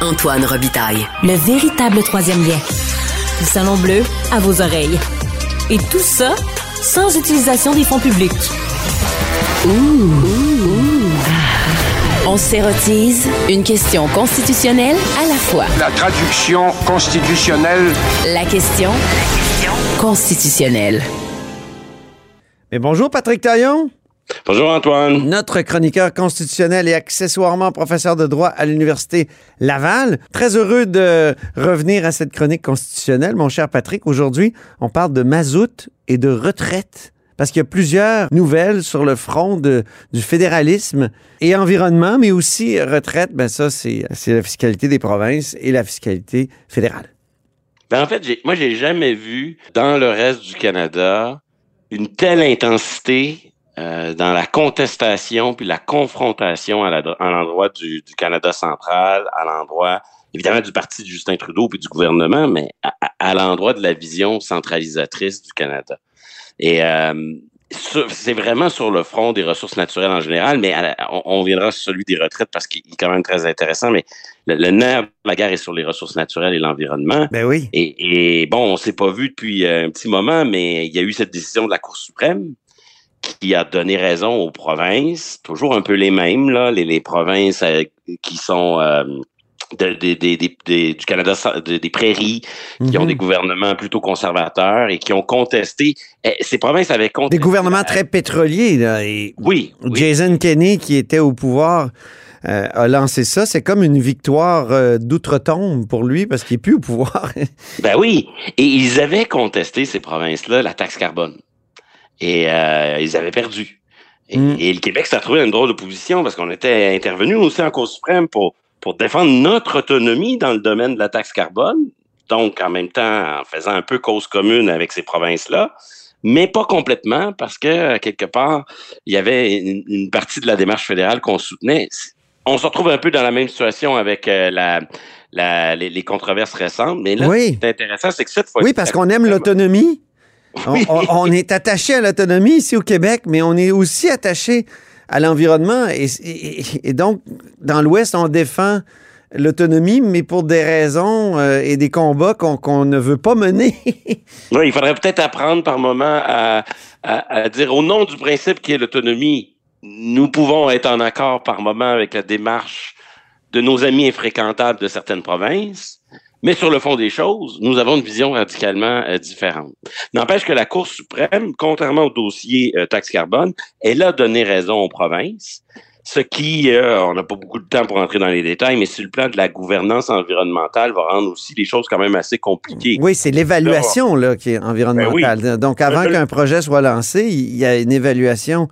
Antoine Robitaille. Le véritable troisième lien. Du Salon Bleu à vos oreilles. Et tout ça sans utilisation des fonds publics. On s'érotise une question constitutionnelle à la fois. La traduction constitutionnelle. La question constitutionnelle. Mais bonjour Patrick Taillon. Bonjour Antoine. Notre chroniqueur constitutionnel et accessoirement professeur de droit à l'Université Laval. Très heureux de revenir à cette chronique constitutionnelle, mon cher Patrick. Aujourd'hui, on parle de mazout et de retraite. Parce qu'il y a plusieurs nouvelles sur le front de, du fédéralisme et environnement, mais aussi retraite. Ben ça, c'est la fiscalité des provinces et la fiscalité fédérale. Ben en fait, moi, j'ai jamais vu dans le reste du Canada une telle intensité euh, dans la contestation puis la confrontation à l'endroit du, Canada central, à l'endroit évidemment du parti de Justin Trudeau puis du gouvernement, mais à, l'endroit de la vision centralisatrice du Canada. Et euh, c'est vraiment sur le front des ressources naturelles en général, mais on, viendra sur celui des retraites parce qu'il est quand même très intéressant. Mais le, nerf de la guerre est sur les ressources naturelles et l'environnement. Ben oui. Et, et bon, on s'est pas vu depuis euh, un petit moment, mais il y a eu cette décision de la Cour suprême qui a donné raison aux provinces, toujours un peu les mêmes, là, les, provinces euh, qui sont euh, du Canada, des prairies, qui ont mhm. des gouvernements plutôt conservateurs et qui ont contesté. Eh, ces provinces avaient contesté. Des gouvernements très pétroliers, là. oui, Jason Kenney, qui était au pouvoir, euh, a lancé ça. C'est comme une victoire d'outre-tombe pour lui parce qu'il n'est plus au pouvoir. ben oui. Et ils avaient contesté, ces provinces-là, la taxe carbone et euh, ils avaient perdu. Mm. Et, le Québec s'est trouvé dans une drôle de position parce qu'on était intervenu aussi en Cour suprême pour, pour défendre notre autonomie dans le domaine de la taxe carbone, donc en même temps en faisant un peu cause commune avec ces provinces-là, mais pas complètement parce que quelque part, il y avait une, partie de la démarche fédérale qu'on soutenait. On se retrouve un peu dans la même situation avec euh, la, la, les, controverses récentes, mais là, oui. c'est intéressant, c'est que cette fois Oui, parce qu'on aime l'autonomie. On, est attaché à l'autonomie ici au Québec, mais on est aussi attaché à l'environnement. Et, donc, dans l'Ouest, on défend l'autonomie, mais pour des raisons euh, et des combats qu'on ne veut pas mener. oui, il faudrait peut-être apprendre par moment à, dire au nom du principe qui est l'autonomie, nous pouvons être en accord par moment avec la démarche de nos amis infréquentables de certaines provinces, mais sur le fond des choses, nous avons une vision radicalement euh, différente. N'empêche que la Cour suprême, contrairement au dossier euh, taxe carbone, elle a donné raison aux provinces, ce qui, euh, on n'a pas beaucoup de temps pour entrer dans les détails, mais sur le plan de la gouvernance environnementale, va rendre aussi les choses quand même assez compliquées. Oui, c'est l'évaluation là, qui est environnementale. Ben donc, avant qu'un projet soit lancé, il y a une évaluation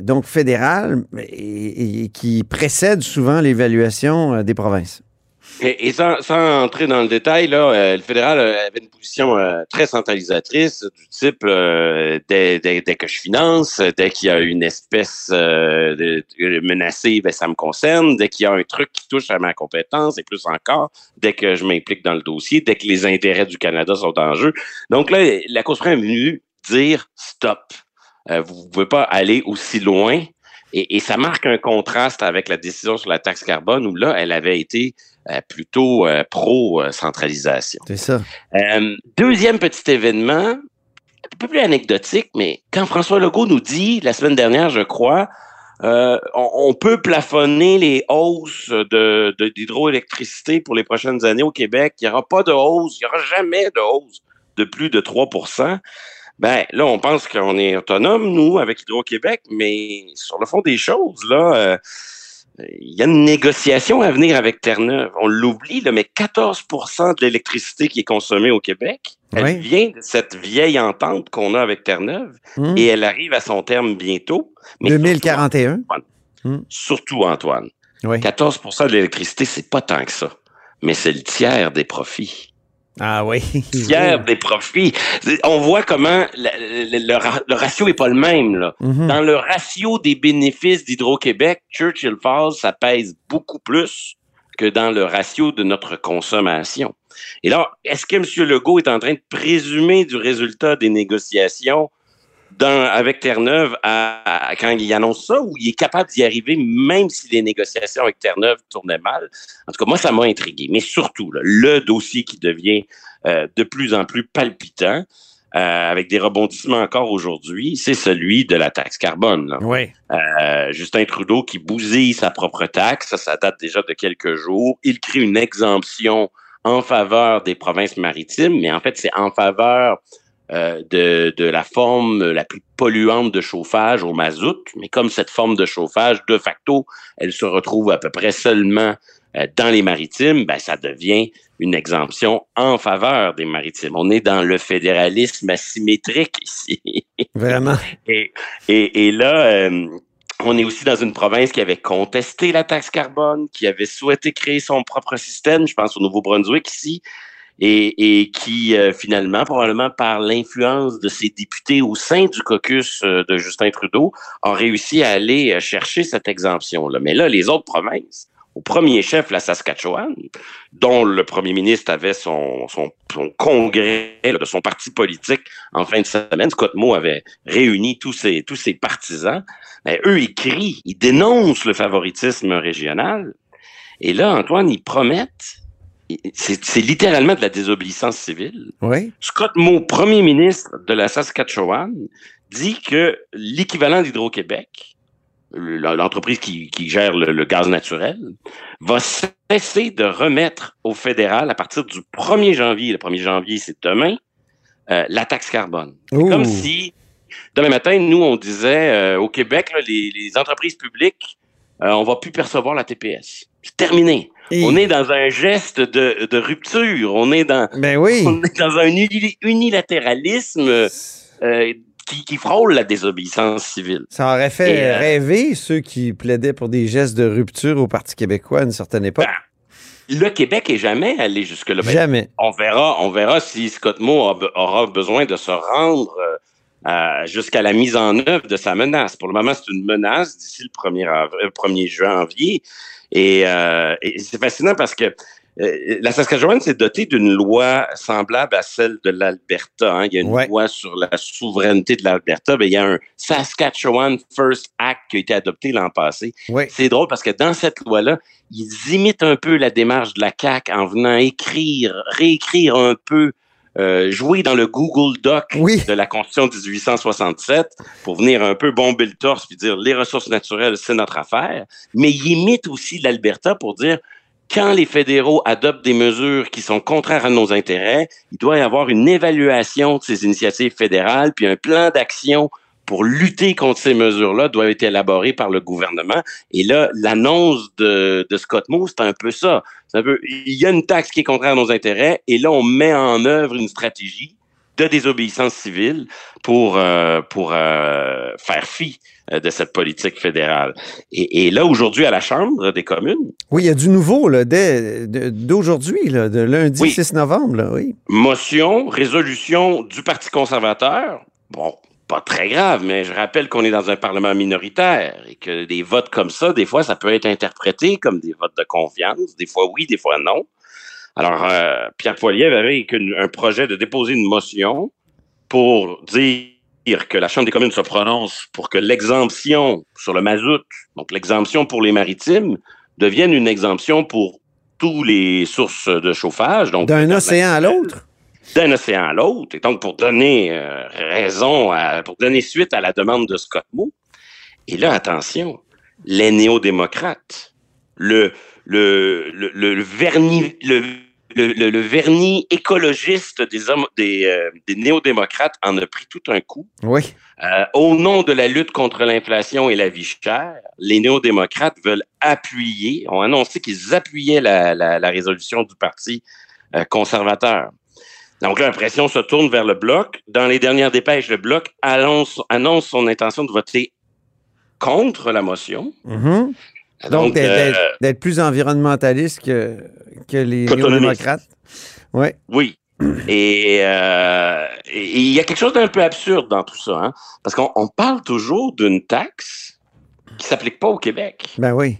donc fédérale et qui précède souvent l'évaluation des provinces. Et, sans, entrer dans le détail, là, euh, le fédéral euh, avait une position euh, très centralisatrice du type dès, que je finance, dès qu'il y a une espèce de, menacée, ben, ça me concerne. Dès qu'il y a un truc qui touche à ma compétence, et plus encore, dès que je m'implique dans le dossier, dès que les intérêts du Canada sont en jeu. Donc là, la Cour suprême est venue dire stop. vous ne pouvez pas aller aussi loin. Et, et, ça marque un contraste avec la décision sur la taxe carbone où là, elle avait été euh, plutôt euh, pro-centralisation. C'est ça. Euh, deuxième petit événement, un peu plus anecdotique, mais quand François Legault nous dit, la semaine dernière, je crois, on, peut plafonner les hausses de, d'hydroélectricité pour les prochaines années au Québec. Il n'y aura pas de hausse, il n'y aura jamais de hausse de plus de 3 ben là, on pense qu'on est autonome, nous, avec Hydro-Québec, mais sur le fond des choses, là, il y a une négociation à venir avec Terre-Neuve. On l'oublie, mais 14% de l'électricité qui est consommée au Québec, elle vient de cette vieille entente qu'on a avec Terre-Neuve hmm. et elle arrive à son terme bientôt. 2041. Surtout, Antoine. 14% hmm. de l'électricité, c'est pas tant que ça, mais c'est le tiers des profits. Ah oui. Tiers des profits. On voit comment le, ratio est pas le même. Là. Mhm. Dans le ratio des bénéfices d'Hydro-Québec, Churchill Falls, ça pèse beaucoup plus que dans le ratio de notre consommation. Et là, est-ce que M. Legault est en train de présumer du résultat des négociations dans, avec Terre-Neuve à, quand il annonce ça ou il est capable d'y arriver même si les négociations avec Terre-Neuve tournaient mal? En tout cas, moi, ça m'a intrigué. Mais surtout, le dossier qui devient euh, de plus en plus palpitant, euh, avec des rebondissements encore aujourd'hui, c'est celui de la taxe carbone. Oui. Euh, Justin Trudeau qui bousille sa propre taxe, ça, ça date déjà de quelques jours. Il crée une exemption en faveur des provinces maritimes, mais en fait, c'est en faveur euh, de, de, la forme la plus polluante de chauffage au mazout. Mais comme cette forme de chauffage, de facto, elle se retrouve à peu près seulement euh, dans les maritimes, ben, ça devient une exemption en faveur des maritimes. On est dans le fédéralisme asymétrique ici. Vraiment. et, et, et là, euh, on est aussi dans une province qui avait contesté la taxe carbone, qui avait souhaité créer son propre système, je pense au Nouveau-Brunswick ici, et, et qui euh, finalement, probablement par l'influence de ses députés au sein du caucus euh, de Justin Trudeau, a réussi à aller euh, chercher cette exemption-là. Mais là, les autres provinces, au premier chef, la Saskatchewan, dont le premier ministre avait son, son, son congrès de son parti politique en fin de semaine. Scott Moe avait réuni tous ses, tous ses partisans. Ben, eux, ils crient, ils dénoncent le favoritisme régional. Et là, Antoine, ils promettent c'est littéralement de la désobéissance civile. Oui. Scott Moe, premier ministre de la Saskatchewan, dit que l'équivalent d'Hydro-Québec, l'entreprise qui, qui, gère le, le, gaz naturel, va cesser de remettre au fédéral à partir du 1er janvier, le 1er janvier c'est demain, euh, la taxe carbone. Comme si demain matin, nous, on disait euh, au Québec, là, les, les, entreprises publiques, euh, on va plus percevoir la TPS. C'est terminé. Et... On est dans un geste de, de, rupture. On est dans, ben oui. on est dans un unilatéralisme euh, qui, qui, frôle la désobéissance civile. Ça aurait fait Et, euh, rêver ceux qui plaidaient pour des gestes de rupture au Parti québécois à une certaine époque. Ben, le Québec est jamais allé jusque-là. Ben, jamais. On verra, on verra si Scott Moe aura besoin de se rendre euh, jusqu'à la mise en œuvre de sa menace. Pour le moment, c'est une menace d'ici le 1er, avril, 1er janvier. Et, euh, et c'est fascinant parce que euh, la Saskatchewan s'est dotée d'une loi semblable à celle de l'Alberta. Hein. Il y a une ouais. loi sur la souveraineté de l'Alberta. Il y a un Saskatchewan First Act qui a été adopté l'an passé. Ouais. C'est drôle parce que dans cette loi-là, ils imitent un peu la démarche de la CAQ en venant écrire, réécrire un peu euh, jouer dans le Google Doc oui. de la Constitution de 1867 pour venir un peu bomber le torse puis dire les ressources naturelles, c'est notre affaire. Mais il imite aussi l'Alberta pour dire quand les fédéraux adoptent des mesures qui sont contraires à nos intérêts, il doit y avoir une évaluation de ces initiatives fédérales puis un plan d'action pour lutter contre ces mesures-là doit être élaboré par le gouvernement. Et là, l'annonce de, de Scott Moe, c'est un peu ça. C'est un peu, il y a une taxe qui est contraire à nos intérêts, et là, on met en œuvre une stratégie de désobéissance civile pour, euh, pour euh, faire fi de cette politique fédérale. Et, et là, aujourd'hui, à la Chambre des communes... Oui, il y a du nouveau là, d'aujourd'hui, de lundi oui. 6 novembre. Là, oui. Motion, résolution du Parti conservateur. Bon, pas très grave, mais je rappelle qu'on est dans un Parlement minoritaire et que des votes comme ça, des fois, ça peut être interprété comme des votes de confiance. Des fois oui, des fois non. Alors, euh, Pierre Poilievre avait un projet de déposer une motion pour dire que la Chambre des communes se prononce pour que l'exemption sur le mazout, donc l'exemption pour les maritimes, devienne une exemption pour tous les sources de chauffage. D'un océan à l'autre? D'un océan à l'autre. Et donc, pour donner euh, raison, à, pour donner suite à la demande de Scott Moe. Et là, attention, les néo-démocrates, le, le, le, le, vernis, le, le, le, vernis écologiste des, hommes, des, euh, des néo-démocrates en a pris tout un coup. Oui. Euh, au nom de la lutte contre l'inflation et la vie chère, les néo-démocrates veulent appuyer, ont annoncé qu'ils appuyaient la, la, la, résolution du Parti euh, conservateur. Donc là, l'impression se tourne vers le bloc. Dans les dernières dépêches, le bloc annonce, annonce son intention de voter contre la motion. Mm -hmm. Donc, Donc d'être euh, plus environnementaliste que, que les néo-démocrates. Ouais. Oui. Et, euh, et, il y a quelque chose d'un peu absurde dans tout ça, hein? parce qu'on parle toujours d'une taxe qui s'applique pas au Québec. Ben oui.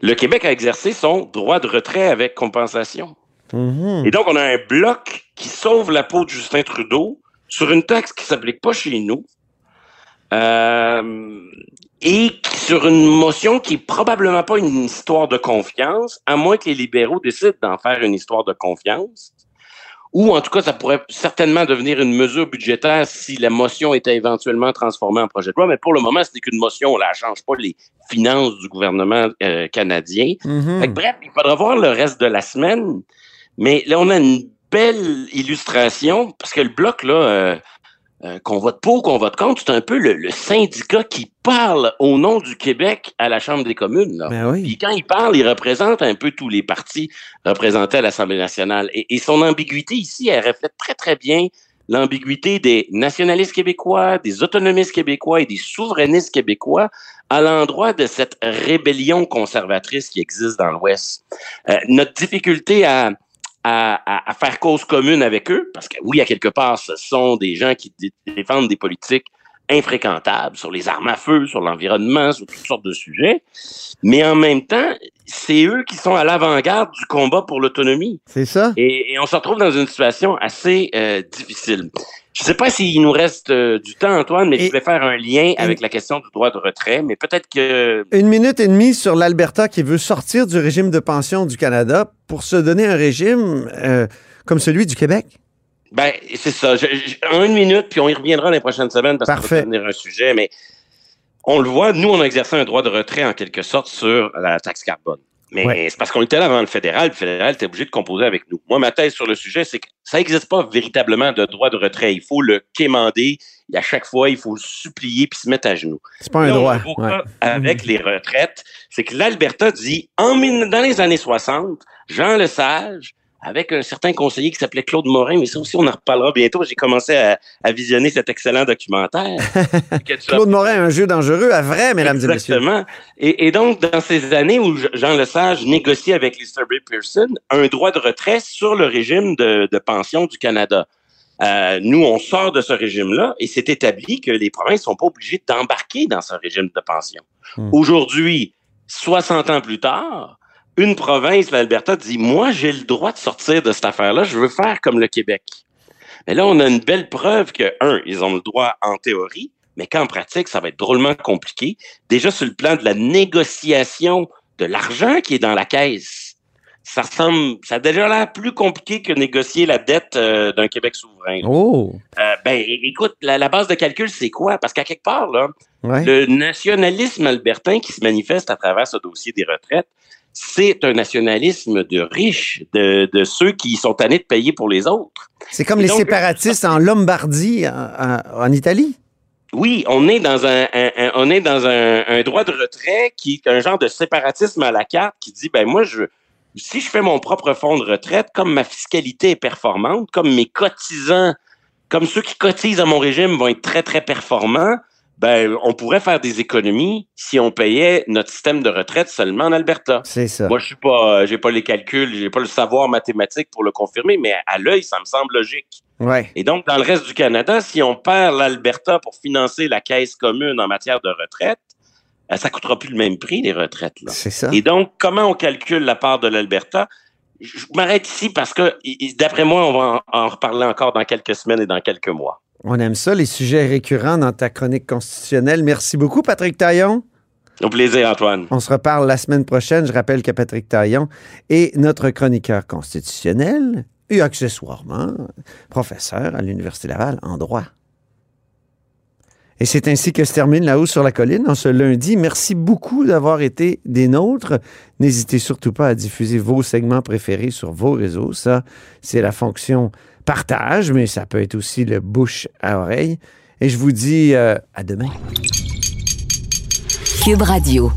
Le Québec a exercé son droit de retrait avec compensation. -hmm. Et donc, on a un bloc qui sauve la peau de Justin Trudeau sur une taxe qui s'applique pas chez nous, Euh, et sur une motion qui est probablement pas une histoire de confiance, à moins que les libéraux décident d'en faire une histoire de confiance. Ou en tout cas, ça pourrait certainement devenir une mesure budgétaire si la motion était éventuellement transformée en projet de loi. Mais pour le moment, ce n'est qu'une motion. On ne change pas les finances du gouvernement euh, canadien. Mhm. bref, il faudra voir le reste de la semaine. Mais là, on a une belle illustration parce que le bloc, là, euh, euh, qu'on vote pour, qu'on vote contre, c'est un peu le, le, syndicat qui parle au nom du Québec à la Chambre des communes. Là. Ben oui. Puis quand il parle, il représente un peu tous les partis représentés à l'Assemblée nationale. Et, et, son ambiguïté ici, elle reflète très, très bien l'ambiguïté des nationalistes québécois, des autonomistes québécois et des souverainistes québécois à l'endroit de cette rébellion conservatrice qui existe dans l'Ouest. Euh, notre difficulté à à, à, à, faire cause commune avec eux, parce que oui, à quelque part, ce sont des gens qui défendent des politiques infréquentables sur les armes à feu, sur l'environnement, sur toutes sortes de sujets, mais en même temps, c'est eux qui sont à l'avant-garde du combat pour l'autonomie. C'est ça. Et, et, on se retrouve dans une situation assez euh, difficile. Je ne sais pas s'il nous reste euh, du temps, Antoine, mais et, je voulais faire un lien avec la question du droit de retrait, mais peut-être que... Une minute et demie sur l'Alberta qui veut sortir du régime de pension du Canada pour se donner un régime euh, comme celui du Québec. Ben, c'est ça. Je, je, en une minute, puis on y reviendra dans les prochaines semaines parce que ça va devenir un sujet, mais on le voit, nous, on a exercé un droit de retrait en quelque sorte sur la taxe carbone. Mais ouais. c'est parce qu'on était là avant le fédéral. Le fédéral était obligé de composer avec nous. Moi, ma thèse sur le sujet, c'est que ça n'existe pas véritablement de droit de retrait. Il faut le quémander. Et à chaque fois, il faut le supplier puis se mettre à genoux. C'est pas un Là, droit. Ouais. Avec les retraites, c'est que l'Alberta dit, en, dans les années 60, Jean Lesage, avec un certain conseiller qui s'appelait Claude Morin, mais ça aussi, on en reparlera bientôt. J'ai commencé à, à, visionner cet excellent documentaire. Claude Morin, un jeu dangereux à vrai, mesdames Exactement. et messieurs. Exactement. Et, donc, dans ces années où Jean Lesage négocie avec Lester B. Pearson un droit de retrait sur le régime de, de pension du Canada. Euh, nous, on sort de ce régime-là et c'est établi que les provinces sont pas obligées d'embarquer dans ce régime de pension. Hmm. Aujourd'hui, 60 ans plus tard, une province, l'Alberta, dit Moi, j'ai le droit de sortir de cette affaire-là, je veux faire comme le Québec. Mais là, on a une belle preuve que, un, ils ont le droit en théorie, mais qu'en pratique, ça va être drôlement compliqué. Déjà sur le plan de la négociation de l'argent qui est dans la caisse. Ça ressemble, ça a déjà l'air plus compliqué que négocier la dette euh, d'un Québec souverain. Oh. Euh, ben, écoute, la, la, base de calcul, c'est quoi? Parce qu'à quelque part, là, ouais. le nationalisme albertain qui se manifeste à travers ce dossier des retraites, c'est un nationalisme de riches, de, de, ceux qui sont tannés de payer pour les autres. C'est comme Et les donc, séparatistes en Lombardie, en, en, Italie. Oui, on est dans un, un, un on est dans un, un, droit de retrait qui est un genre de séparatisme à la carte qui dit ben moi je si je fais mon propre fonds de retraite, comme ma fiscalité est performante, comme mes cotisants, comme ceux qui cotisent à mon régime vont être très très performants, ben, on pourrait faire des économies si on payait notre système de retraite seulement en Alberta. C'est ça. Moi, je suis pas, j'ai pas les calculs, j'ai pas le savoir mathématique pour le confirmer, mais à l'œil, ça me semble logique. Ouais. Et donc, dans le reste du Canada, si on perd l'Alberta pour financer la caisse commune en matière de retraite, ça coûtera plus le même prix, les retraites. C'est ça. Et donc, comment on calcule la part de l'Alberta? Je m'arrête ici parce que, d'après moi, on va en reparler encore dans quelques semaines et dans quelques mois. On aime ça, les sujets récurrents dans ta chronique constitutionnelle. Merci beaucoup, Patrick Taillon. Au plaisir, Antoine. On se reparle la semaine prochaine. Je rappelle que Patrick Taillon est notre chroniqueur constitutionnel et accessoirement professeur à l'Université Laval en droit. Et c'est ainsi que se termine La Haut sur la Colline en ce lundi. Merci beaucoup d'avoir été des nôtres. N'hésitez surtout pas à diffuser vos segments préférés sur vos réseaux. Ça, c'est la fonction partage, mais ça peut être aussi le bouche à oreille. Et je vous dis euh, à demain. Cube Radio.